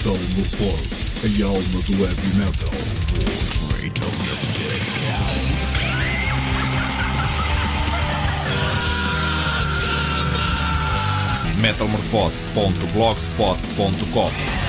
Metal Morfose, a alma do heavy metal. metalmorfose.blogspot.com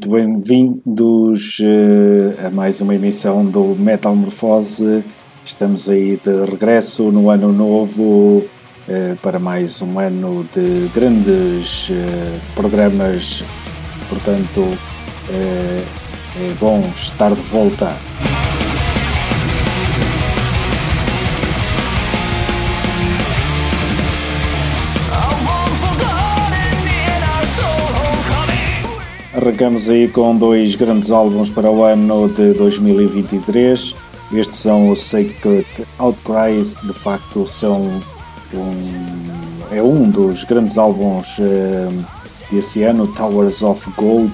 muito bem-vindos uh, a mais uma emissão do Metal Morfose. Estamos aí de regresso no ano novo uh, para mais um ano de grandes uh, programas. Portanto, é bom estar de volta. Arrancamos aí com dois grandes álbuns para o ano de 2023. Estes são os Sacred Outcries, de facto são um, é um dos grandes álbuns uh, desse ano, Towers of Gold.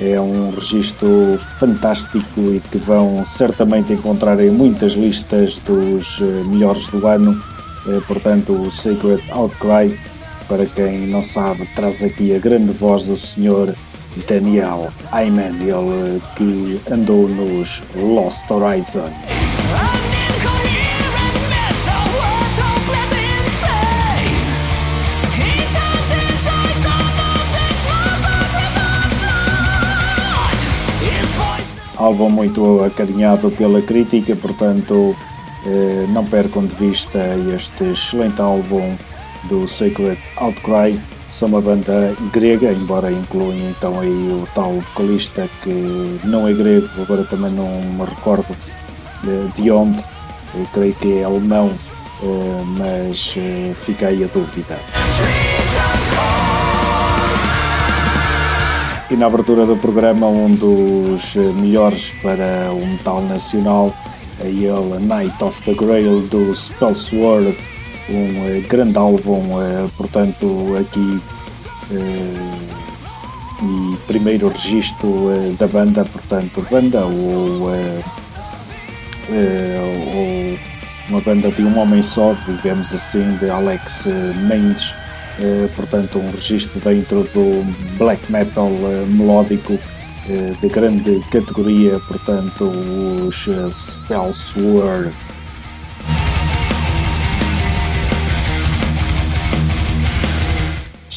É um registro fantástico e que vão certamente encontrar em muitas listas dos uh, melhores do ano. Uh, portanto, o Sacred Outcry, para quem não sabe, traz aqui a grande voz do Senhor Daniel Ayman, ele que andou nos Lost Horizon. Álbum muito acarinhado pela crítica, portanto eh, não percam de vista este excelente álbum do Sacred Outcry são uma banda grega, embora incluam então aí o tal vocalista que não é grego, agora também não me recordo de onde, eu creio que é alemão, eh, mas eh, fica aí a dúvida. E na abertura do programa, um dos melhores para o metal nacional, a ele Night of the Grail do Spellsword um eh, grande álbum, eh, portanto, aqui eh, e primeiro registro da banda, portanto, banda ou, ou uma banda de um homem só, digamos assim, de Alex Mendes, portanto, um registro dentro do black metal melódico de grande categoria, portanto, os Spellsword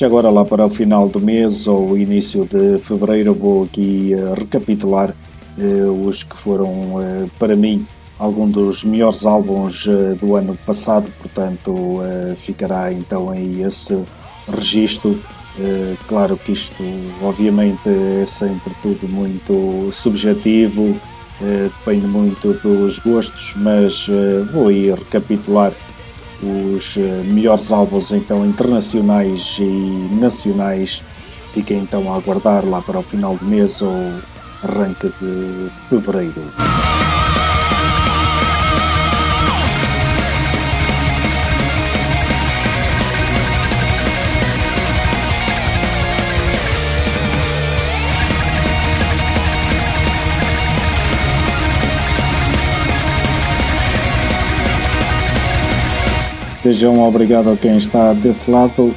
Agora lá para o final do mês ou início de fevereiro vou aqui uh, recapitular uh, os que foram uh, para mim algum dos melhores álbuns do ano passado, portanto ficará então aí esse registro. claro que isto obviamente é sempre tudo muito subjetivo, depende muito dos gostos, mas vou aí recapitular os eh, melhores álbuns então internacionais e nacionais. Fiquem então a aguardar lá para o final do mês ou arranque de fevereiro. Sejam obrigado a quem está desse lado.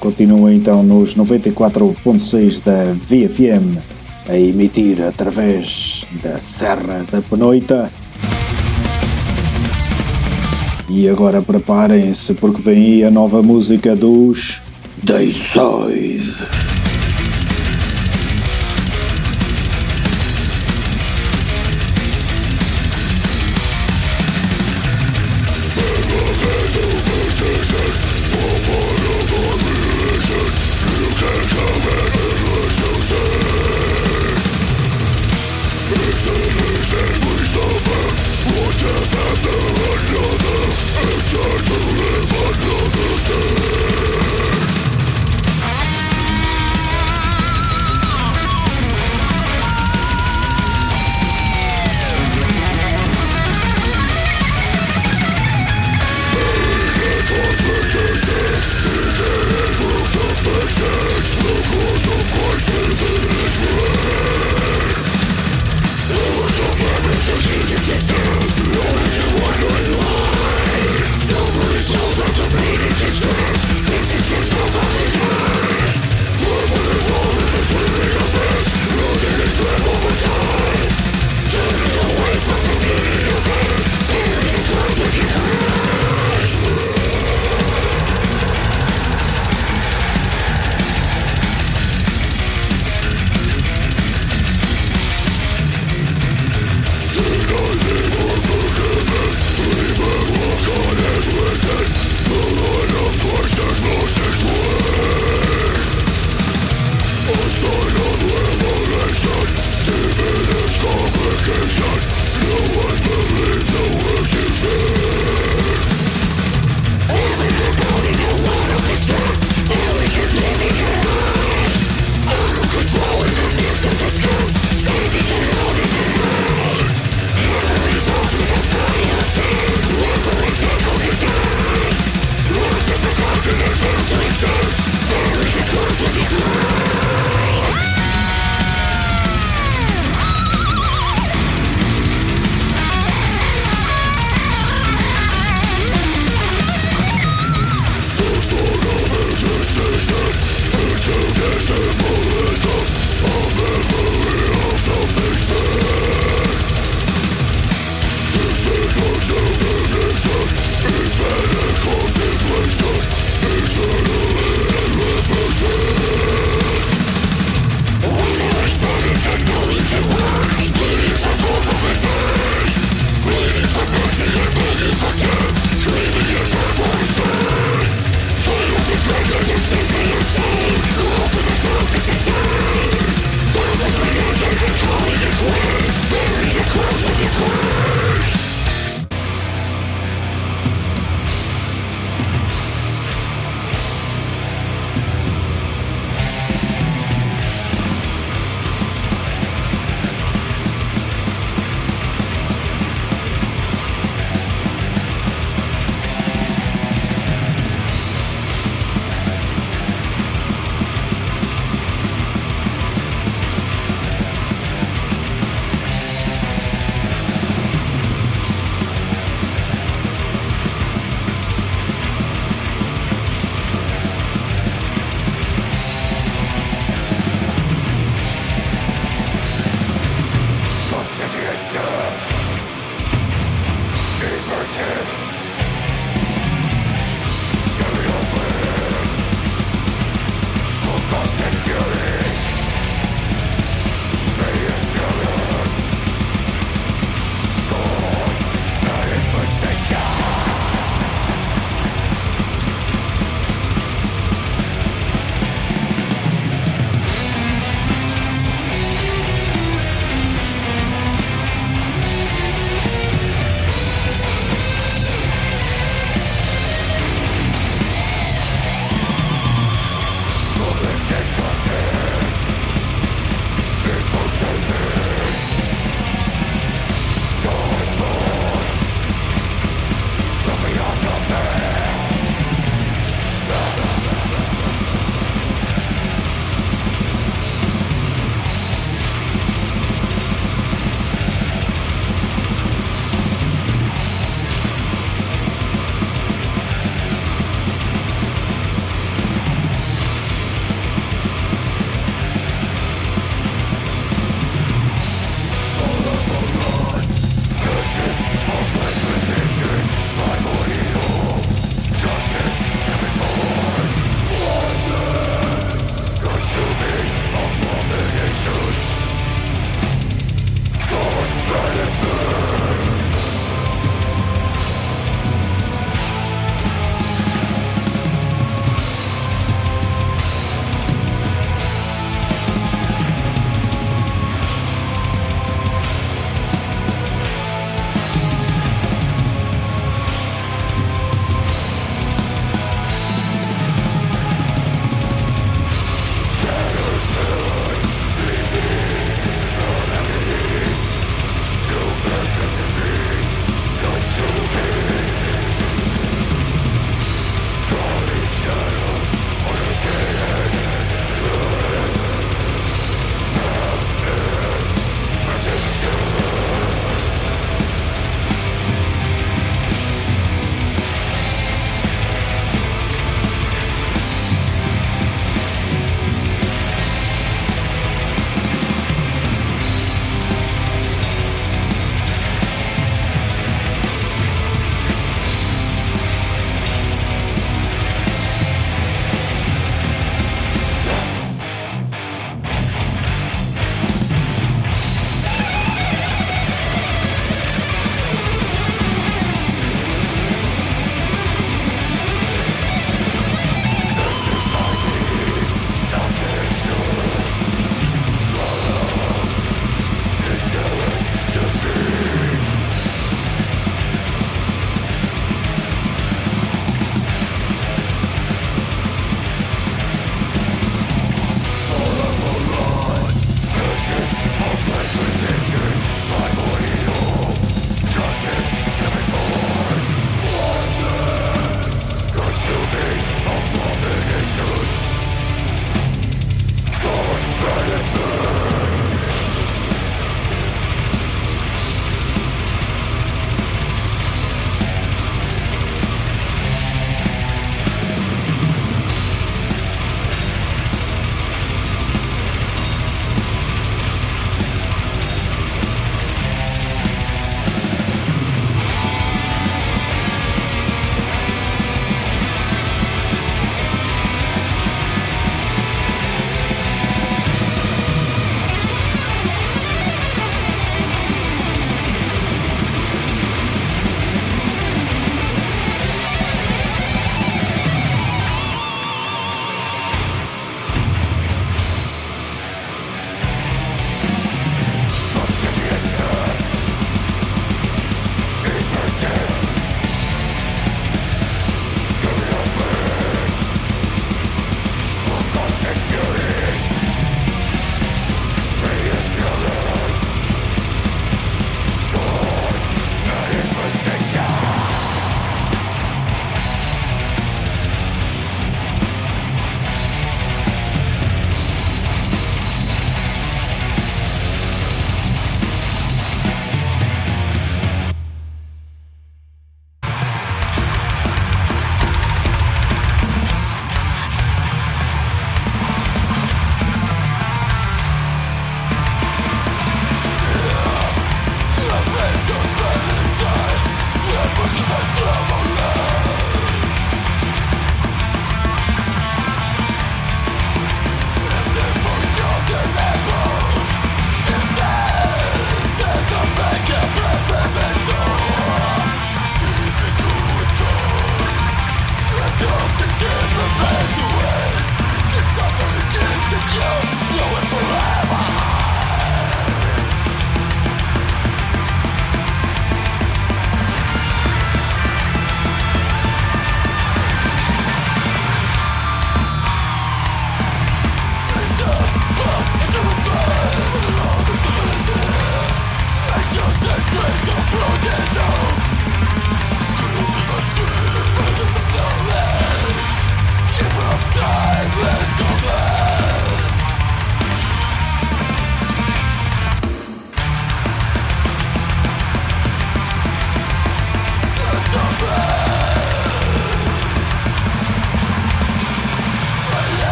Continua então nos 94.6 da VFM a emitir através da Serra da Penoita. E agora preparem-se porque vem aí a nova música dos Dayside.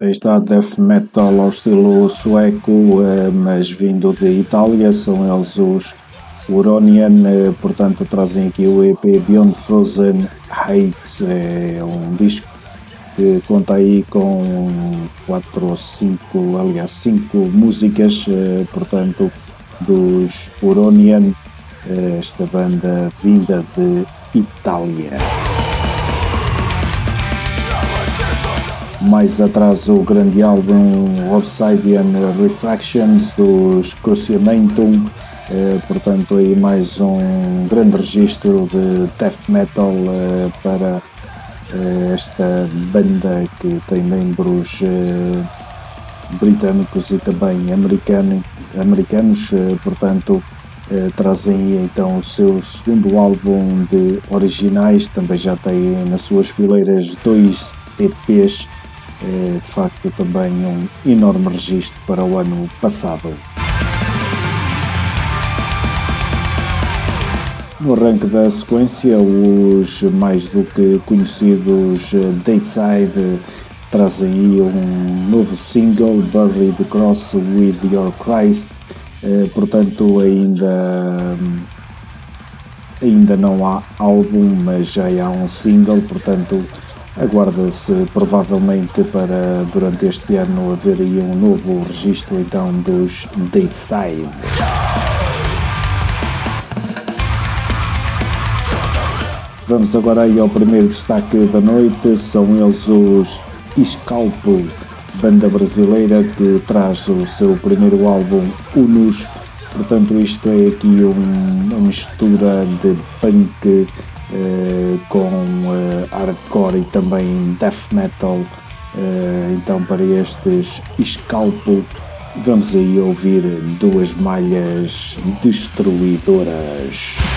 Aí está death metal ao estilo sueco, eh, mas vindo de Itália, são eles os Uronian, eh, portanto trazem aqui o EP Beyond Frozen Heights, é um disco que conta aí com quatro ou cinco, aliás cinco músicas, portanto dos Uronian, esta banda vinda de Itália. Mais atrás o grande álbum Obsidian Reflections dos Cruciamentum, eh, portanto aí mais um grande registro de death metal eh, para eh, esta banda que tem membros eh, britânicos e também americano, americanos, eh, portanto eh, trazem então o seu segundo álbum de originais, também já tem nas suas fileiras dois EPs de facto também um enorme registro para o ano passado. No arranque da sequência, os mais do que conhecidos Dateside trazem aí um novo single, Bury the Cross with Your Christ, eh, portanto ainda ainda não há álbum, mas já há um single, portanto Aguarda-se provavelmente para durante este ano haver aí um novo registro então dos Dayside. Vamos agora aí ao primeiro destaque da noite, são eles os Escalpo, banda brasileira que traz o seu primeiro álbum Unus, portanto isto é aqui um, uma mistura de punk eh, com uh, hardcore e também death metal. Uh, então, para estes Scalpo, vamos aí ouvir duas malhas destruidoras.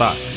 Staff.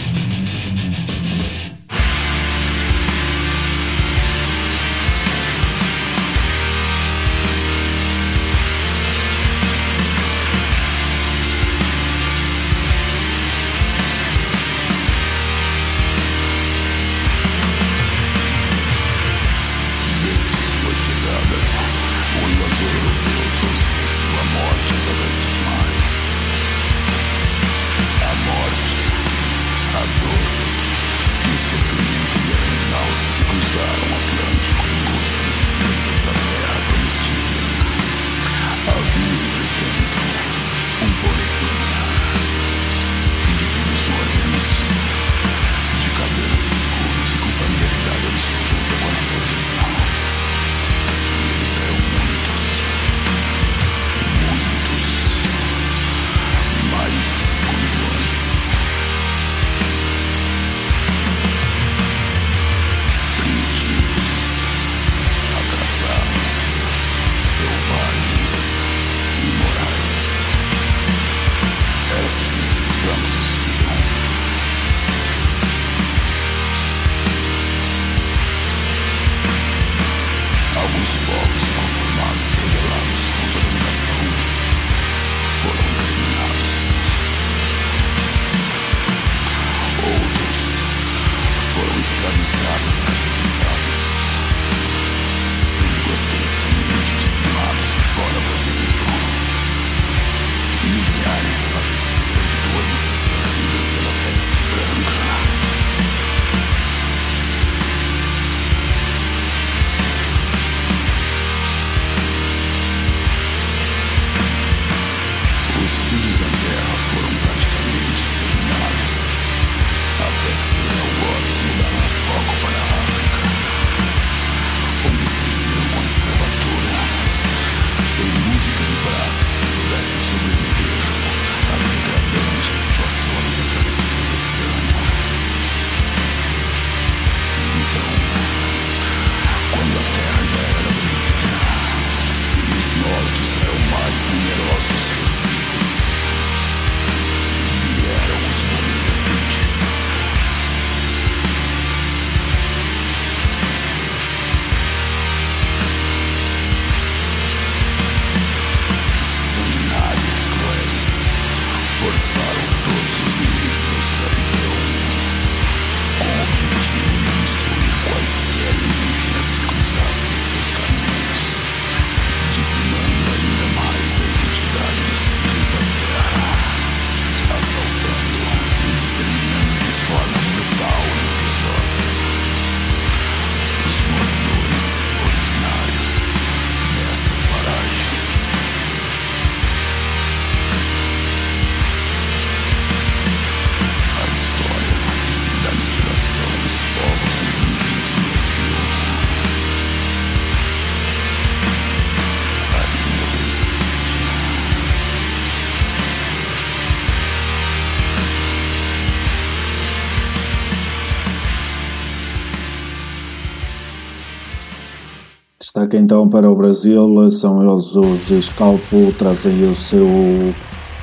Destaque então para o Brasil, são eles os Scalpo, trazem o seu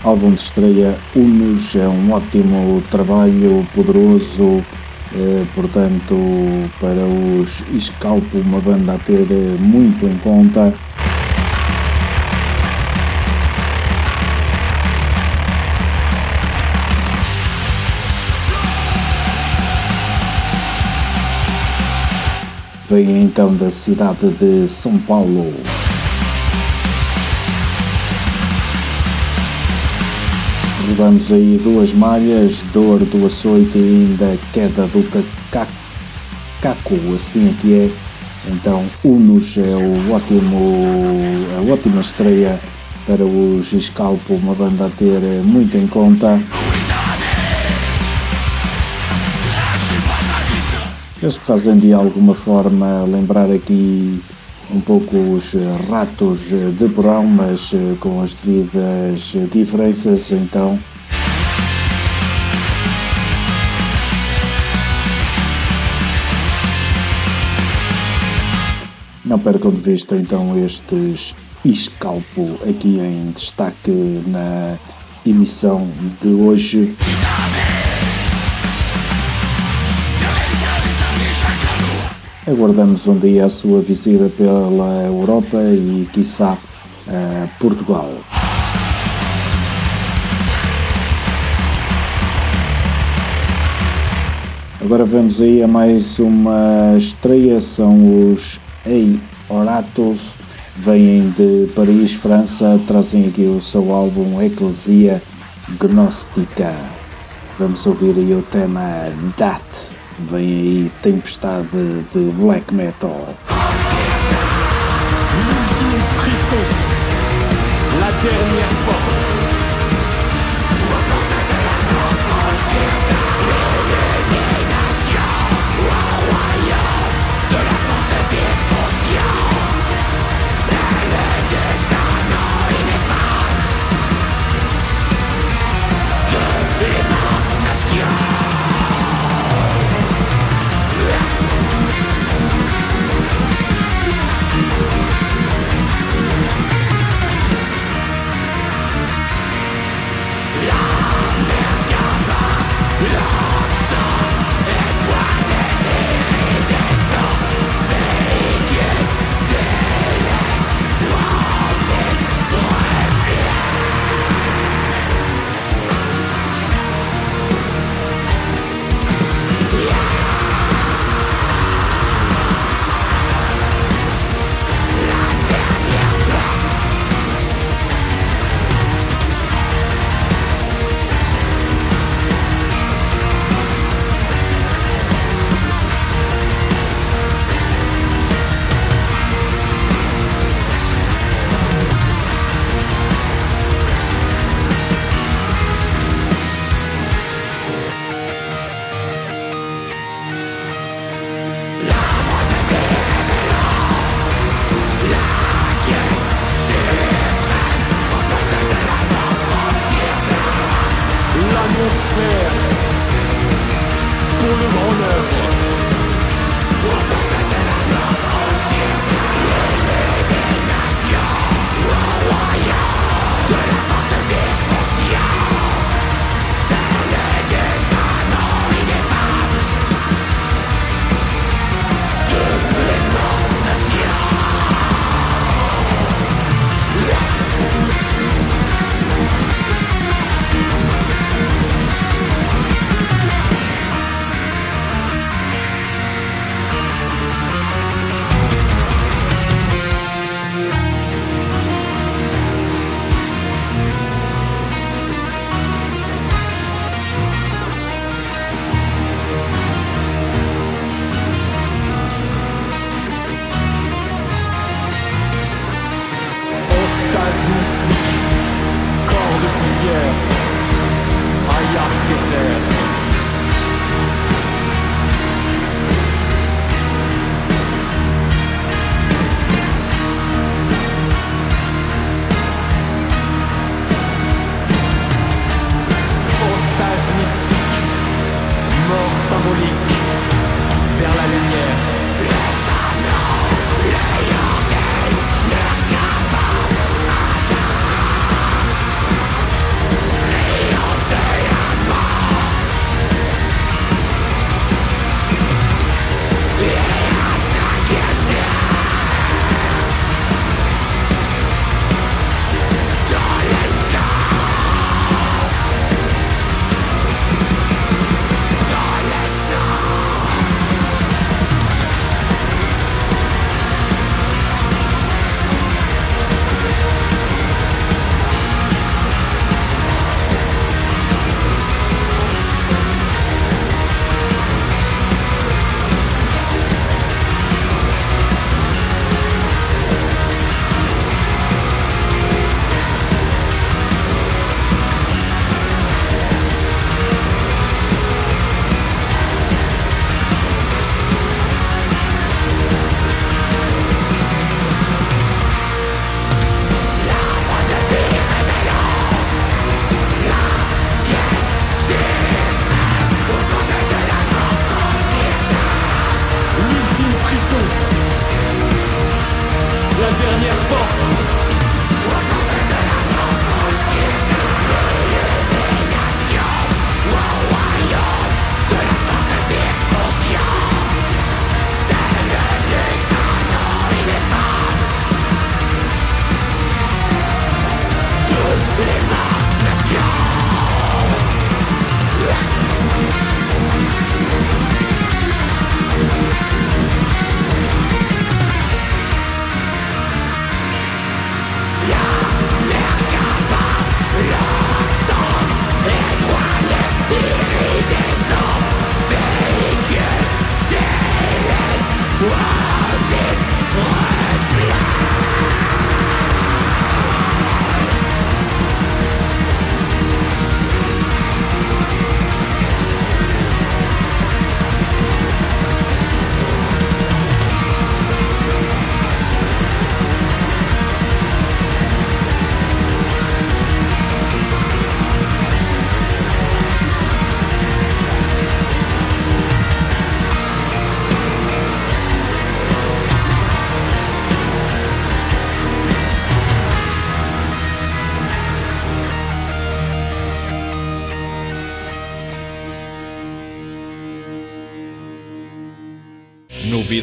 álbum de estreia Unos, é um ótimo trabalho, poderoso, eh, portanto para os Scalpo uma banda a ter muito em conta. Vem então da cidade de São Paulo. Rodamos aí duas malhas, dor do açoite e ainda queda do caco, assim aqui é. Então, Unos é o ótimo, a ótima estreia para os Scalpo, uma banda a ter muito em conta. Eles fazem de alguma forma lembrar aqui um pouco os ratos de porão, mas eh, com as devidas diferenças, então. Não percam de vista então estes escalpo aqui em destaque na emissão de hoje. Aguardamos um dia a sua visita pela Europa e, quiçá, Portugal. Agora vamos aí a mais uma estreia, são os Ei Oratos, vêm de Paris, França, trazem aqui o seu álbum Eclesia Gnóstica. Vamos ouvir aí o tema Dat, vem aí tempestade de black metal. La dernière atmosphère pour le grand œuvre.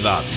Novidade.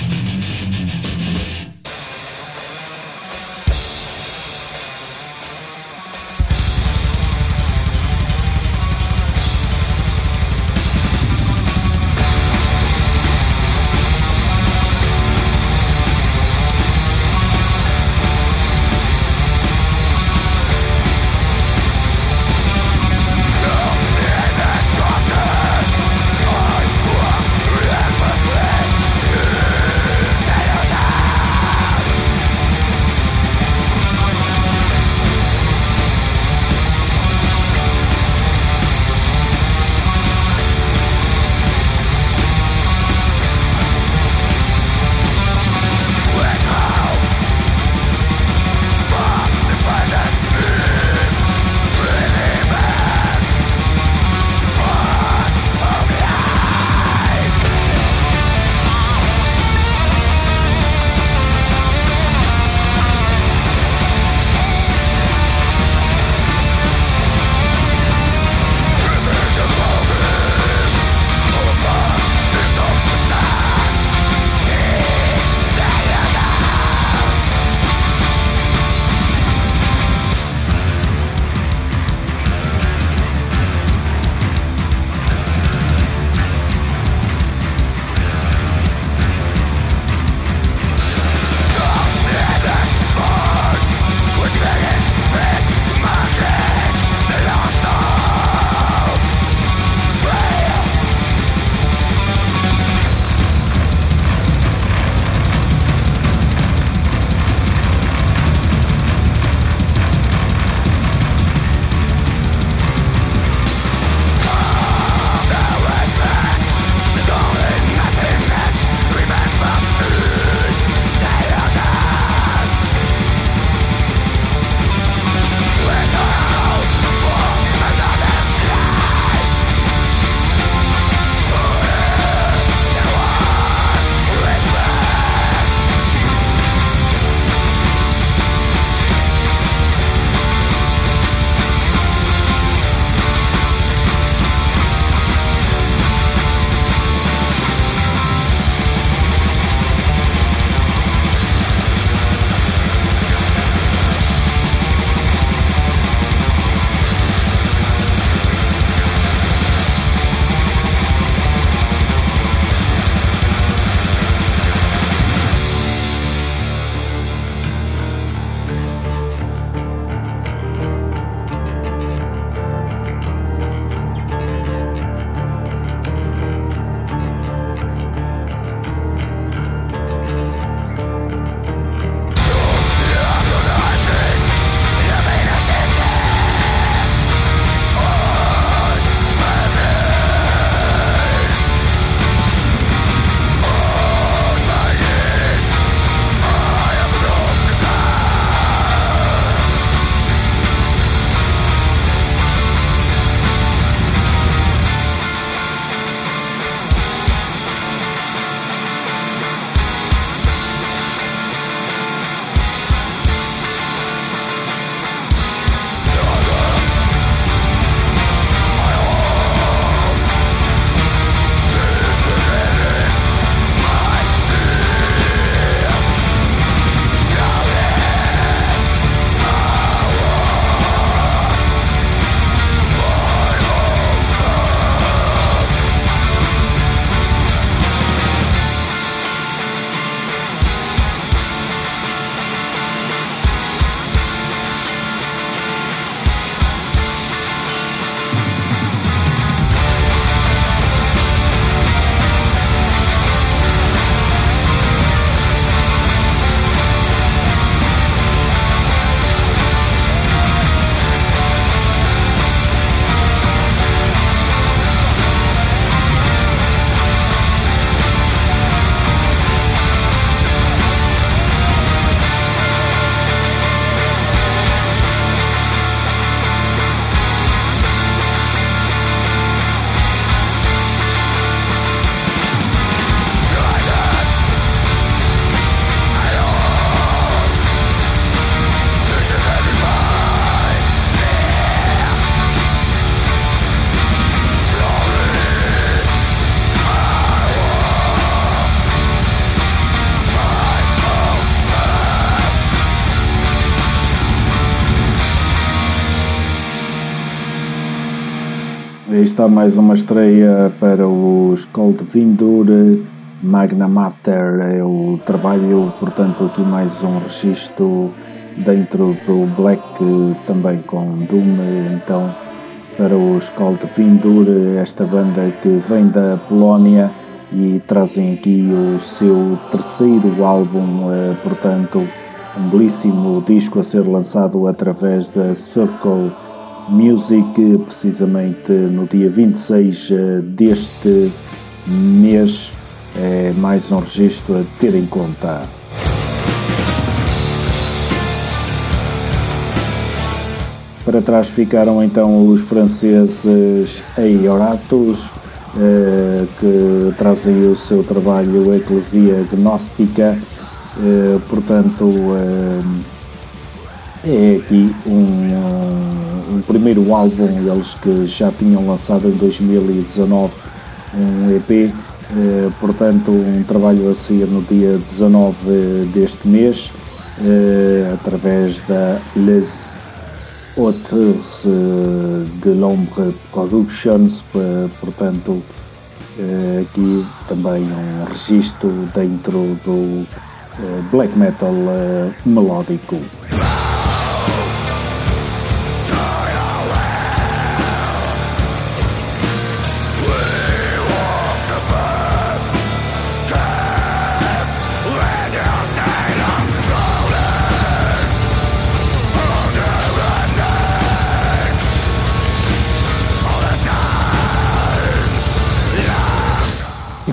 Está mais uma estreia para os Cold Vindur Magna Mater. É o trabalho, portanto, aqui mais um registro dentro do Black, também com Doom. Então, para os Cold Vindur, esta banda que vem da Polónia e trazem aqui o seu terceiro álbum, eh, portanto, um belíssimo disco a ser lançado através da Circle Music, precisamente no dia 26 eh, deste mês. É mais um registro a ter em conta. Para trás ficaram então os franceses Eioratos, eh, que trazem o seu trabalho Eclesia Gnóstica, eh, portanto é aqui um, um primeiro álbum, eles que já tinham lançado em 2019 um EP, eh, portanto um trabalho a sair no dia 19 deste mês, eh, através da Les Auteurs de l'Ombre Productions, portanto eh, aqui também um registro dentro do eh, black metal eh, melódico.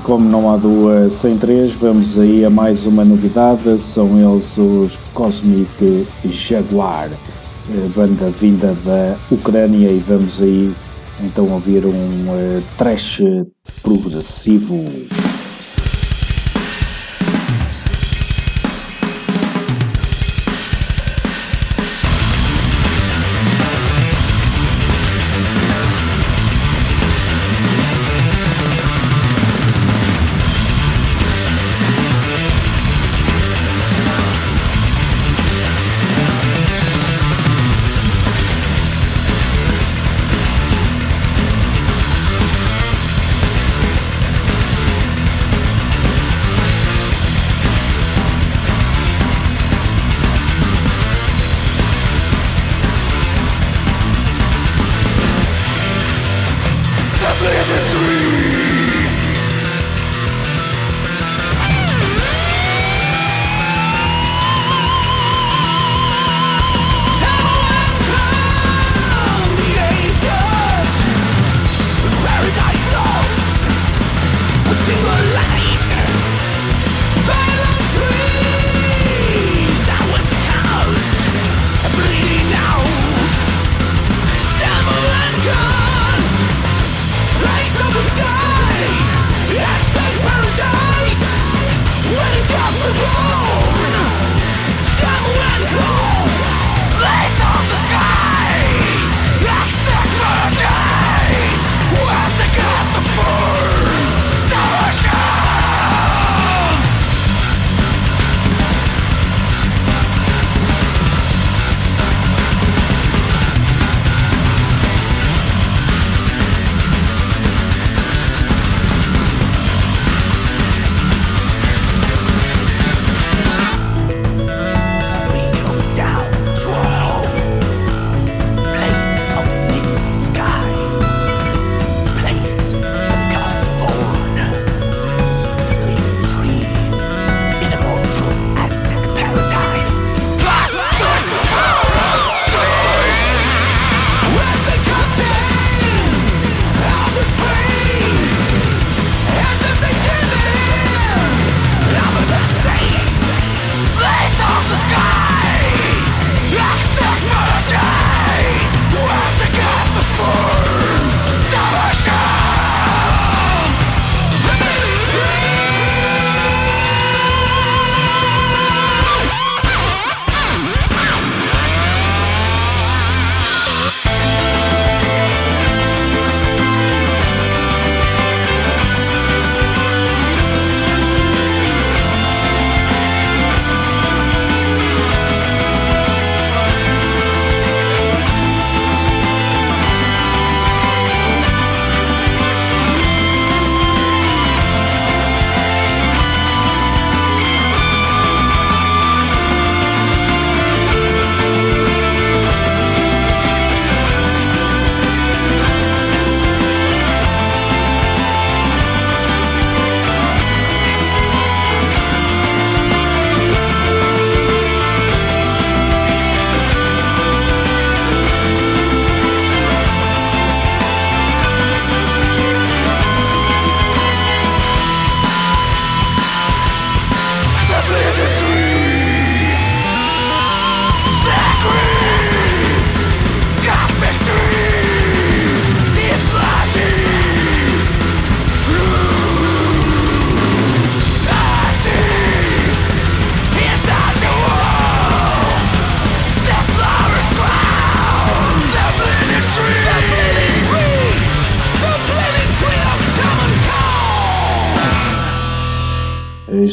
Como não há duas sem três, vamos aí a mais uma novidade, são eles os Cosmic Jaguar, eh, banda vinda da Ucrânia e vamos aí então ouvir um uh, trash progressivo.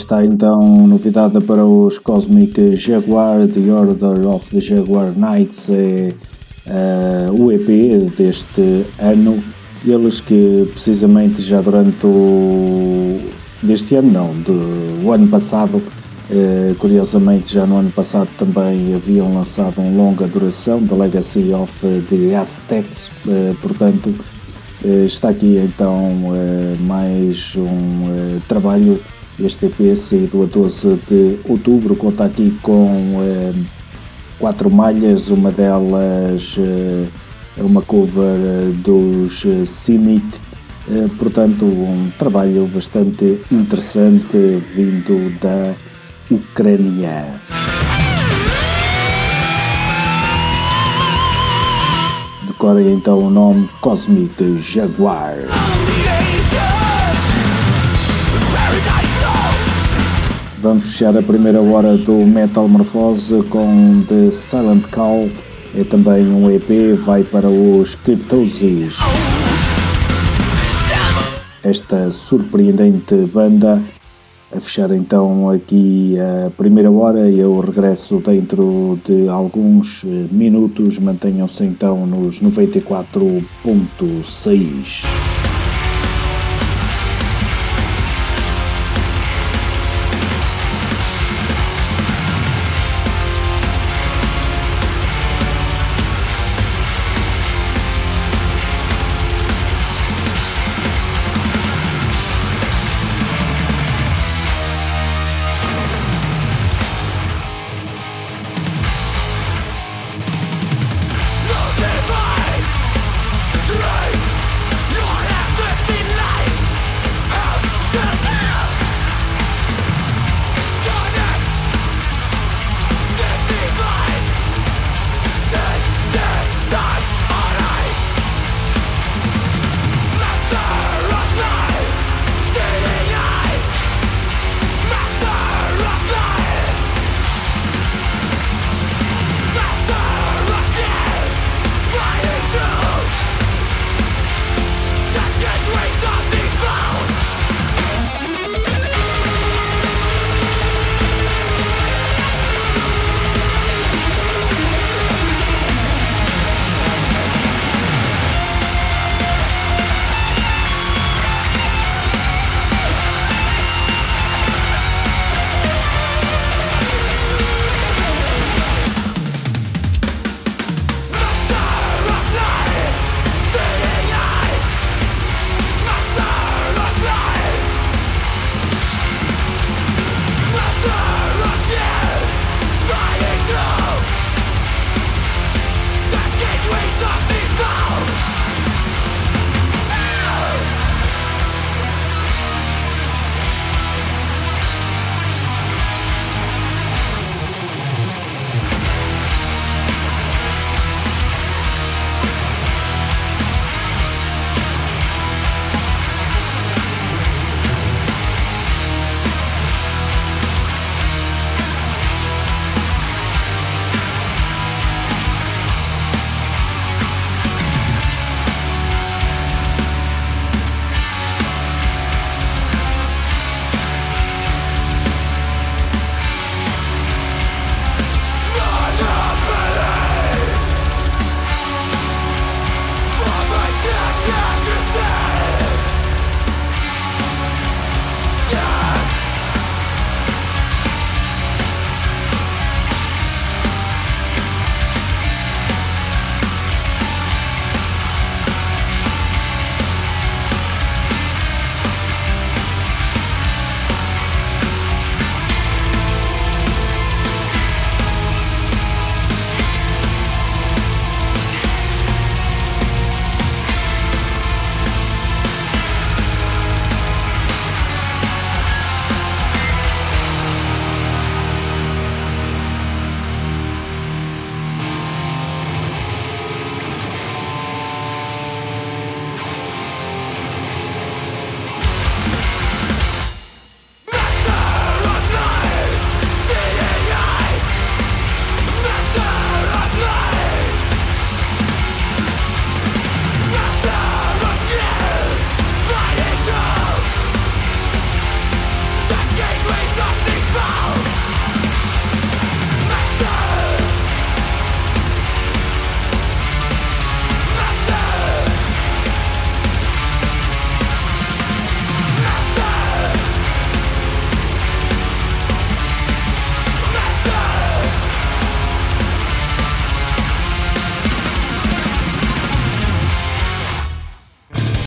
Está então novidade para os Cosmic Jaguar, The Order of the Jaguar Knights, é uh, o EP deste ano. Eles que precisamente já durante o. deste ano, não, do ano passado, uh, curiosamente já no ano passado também haviam lançado um longa duração, The Legacy of the Aztecs, uh, portanto. Está aqui então mais um trabalho este EP saído a 12 de outubro conta aqui com quatro malhas, uma delas eh, é uma cover eh, dos eh, Cynic, portanto um trabalho bastante interessante vindo da Ucrânia. Decorem então o nome Cosmic Jaguar. Vamos fechar a primeira hora do Metal Morphose com The Silent Call. É também um EP, vai para os Cryptosis. Esta surpreendente banda. A fechar então aqui a primeira hora e eu regresso dentro de alguns minutos. Mantenham-se então nos 94.6.